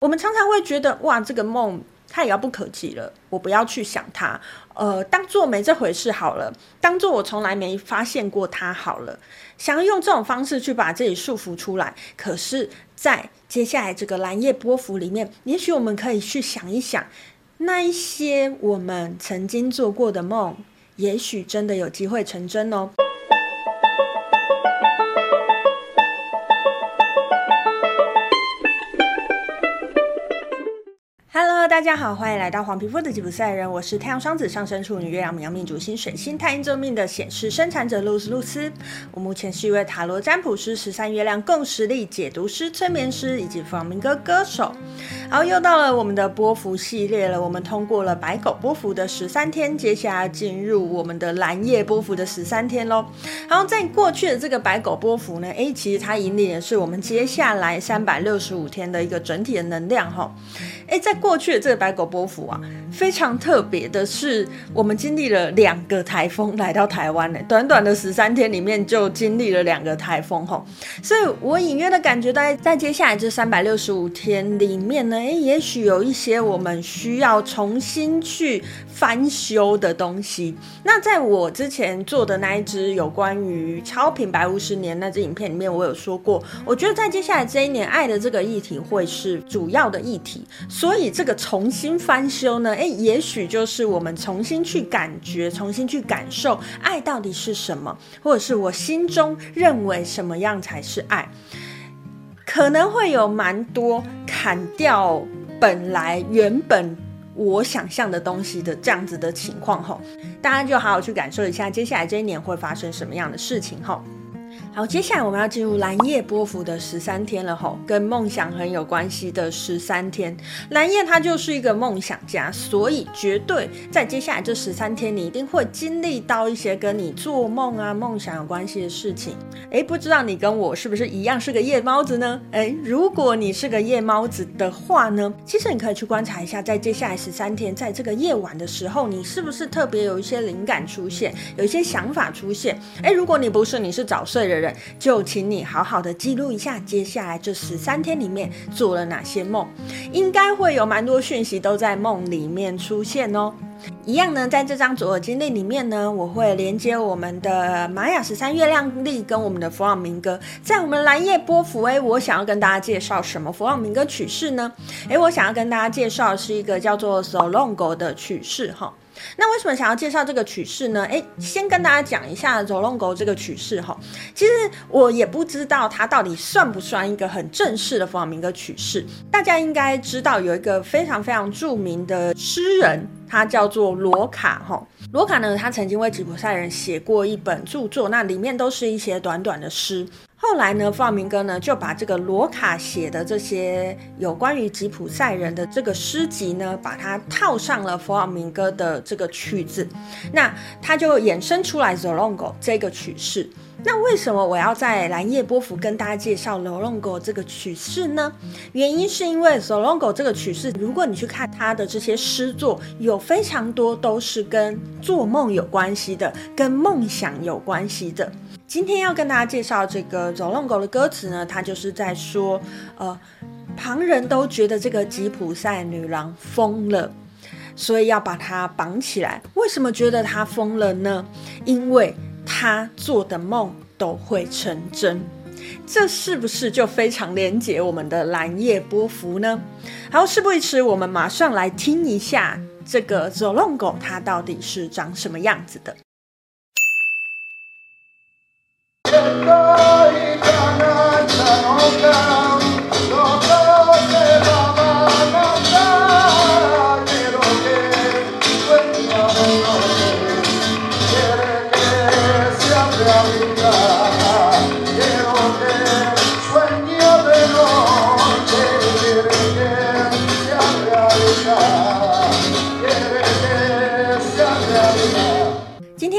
我们常常会觉得，哇，这个梦太遥不可及了，我不要去想它，呃，当做没这回事好了，当做我从来没发现过它好了，想要用这种方式去把自己束缚出来。可是，在接下来这个蓝夜波符里面，也许我们可以去想一想，那一些我们曾经做过的梦，也许真的有机会成真哦。大家好，欢迎来到黄皮肤的吉普赛人。我是太阳双子上升处女月亮冥命主星水星太阴坐命的显示生产者露丝露丝。我目前是一位塔罗占卜师、十三月亮共识力解读师、催眠师以及弗朗明哥歌手。好，又到了我们的波幅系列了。我们通过了白狗波幅的十三天，接下来进入我们的蓝夜波幅的十三天喽。好，在过去的这个白狗波幅呢，诶，其实它引领的是我们接下来三百六十五天的一个整体的能量哈。诶，在过去的这个白狗波符啊，非常特别的是，我们经历了两个台风来到台湾呢，短短的十三天里面就经历了两个台风哈，所以我隐约的感觉到，在接下来这三百六十五天里面呢。诶，也许有一些我们需要重新去翻修的东西。那在我之前做的那一支有关于超频白无十年那支影片里面，我有说过，我觉得在接下来这一年，爱的这个议题会是主要的议题。所以这个重新翻修呢，诶，也许就是我们重新去感觉、重新去感受爱到底是什么，或者是我心中认为什么样才是爱。可能会有蛮多砍掉本来原本我想象的东西的这样子的情况吼，大家就好好去感受一下接下来这一年会发生什么样的事情吼。好，接下来我们要进入蓝夜波幅的十三天了吼，跟梦想很有关系的十三天。蓝夜他就是一个梦想家，所以绝对在接下来这十三天，你一定会经历到一些跟你做梦啊、梦想有关系的事情。诶，不知道你跟我是不是一样是个夜猫子呢？诶，如果你是个夜猫子的话呢，其实你可以去观察一下，在接下来十三天，在这个夜晚的时候，你是不是特别有一些灵感出现，有一些想法出现？诶，如果你不是，你是早睡的人。就请你好好的记录一下，接下来这十三天里面做了哪些梦，应该会有蛮多讯息都在梦里面出现哦。一样呢，在这张左耳经历里面呢，我会连接我们的玛雅十三月亮历跟我们的弗朗明哥，在我们蓝夜波符，哎，我想要跟大家介绍什么弗朗明哥曲式呢？哎，我想要跟大家介绍是一个叫做 Solongo 的曲式哈。那为什么想要介绍这个曲式呢？诶，先跟大家讲一下 Zolongo 这个曲式哈。其实我也不知道它到底算不算一个很正式的弗朗明哥曲式。大家应该知道有一个非常非常著名的诗人，他叫做罗卡哈。罗卡呢，他曾经为吉普赛人写过一本著作，那里面都是一些短短的诗。后来呢，弗朗明哥呢就把这个罗卡写的这些有关于吉普赛人的这个诗集呢，把它套上了弗朗明哥的这个曲子，那他就衍生出来 Zolongo 这个曲式。那为什么我要在蓝夜波符跟大家介绍 Zolongo 这个曲式呢？原因是因为 Zolongo 这个曲式，如果你去看他的这些诗作，有非常多都是跟做梦有关系的，跟梦想有关系的。今天要跟大家介绍这个 Zolongo 的歌词呢，它就是在说，呃，旁人都觉得这个吉普赛女郎疯了，所以要把她绑起来。为什么觉得她疯了呢？因为她做的梦都会成真。这是不是就非常连接我们的蓝夜波符呢？好，事不宜迟，我们马上来听一下这个 Zolongo 它到底是长什么样子的。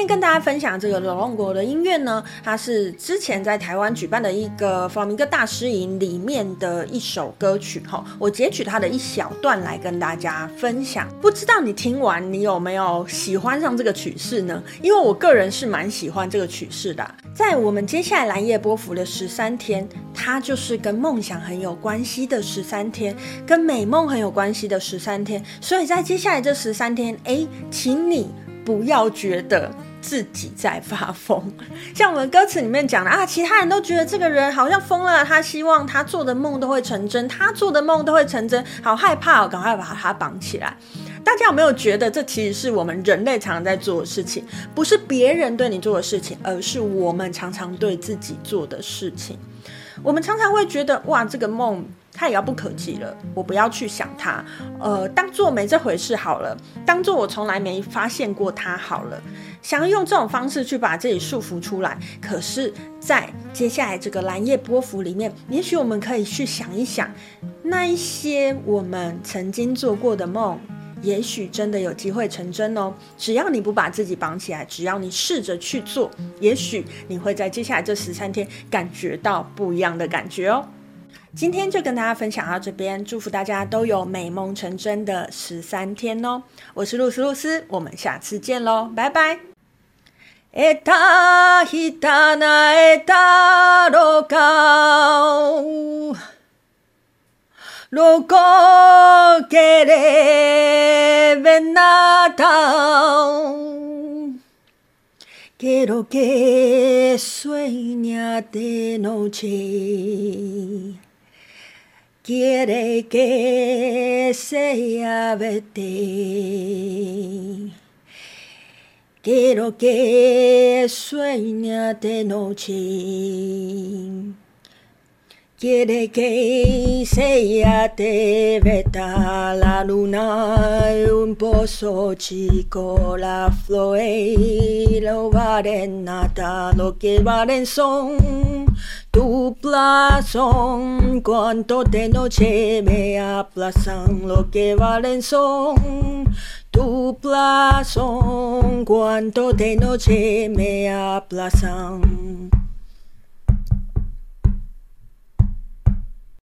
跟大家分享这个罗龙国的音乐呢，它是之前在台湾举办的一个弗朗明哥大师营里面的一首歌曲哈。我截取它的一小段来跟大家分享。不知道你听完你有没有喜欢上这个曲式呢？因为我个人是蛮喜欢这个曲式的。在我们接下来蓝夜波符的十三天，它就是跟梦想很有关系的十三天，跟美梦很有关系的十三天。所以在接下来这十三天，哎，请你。不要觉得自己在发疯，像我们歌词里面讲的啊，其他人都觉得这个人好像疯了，他希望他做的梦都会成真，他做的梦都会成真，好害怕哦，赶快把他绑起来。大家有没有觉得这其实是我们人类常常在做的事情？不是别人对你做的事情，而是我们常常对自己做的事情。我们常常会觉得哇，这个梦。太遥不可及了，我不要去想它，呃，当做没这回事好了，当做我从来没发现过它好了。想要用这种方式去把自己束缚出来，可是，在接下来这个蓝夜波幅里面，也许我们可以去想一想，那一些我们曾经做过的梦，也许真的有机会成真哦。只要你不把自己绑起来，只要你试着去做，也许你会在接下来这十三天感觉到不一样的感觉哦。今天就跟大家分享到这边，祝福大家都有美梦成真的十三天哦！我是露丝露丝，我们下次见喽，拜拜。quiere que sea verte. Quiero que sueña de noche. Quiere que sea te veta la luna un pozo chico, la flor y lo barenata, lo que varen son tu plazón, cuanto de noche me aplazan lo que valen son. Tu plazón, cuanto de noche me aplazan.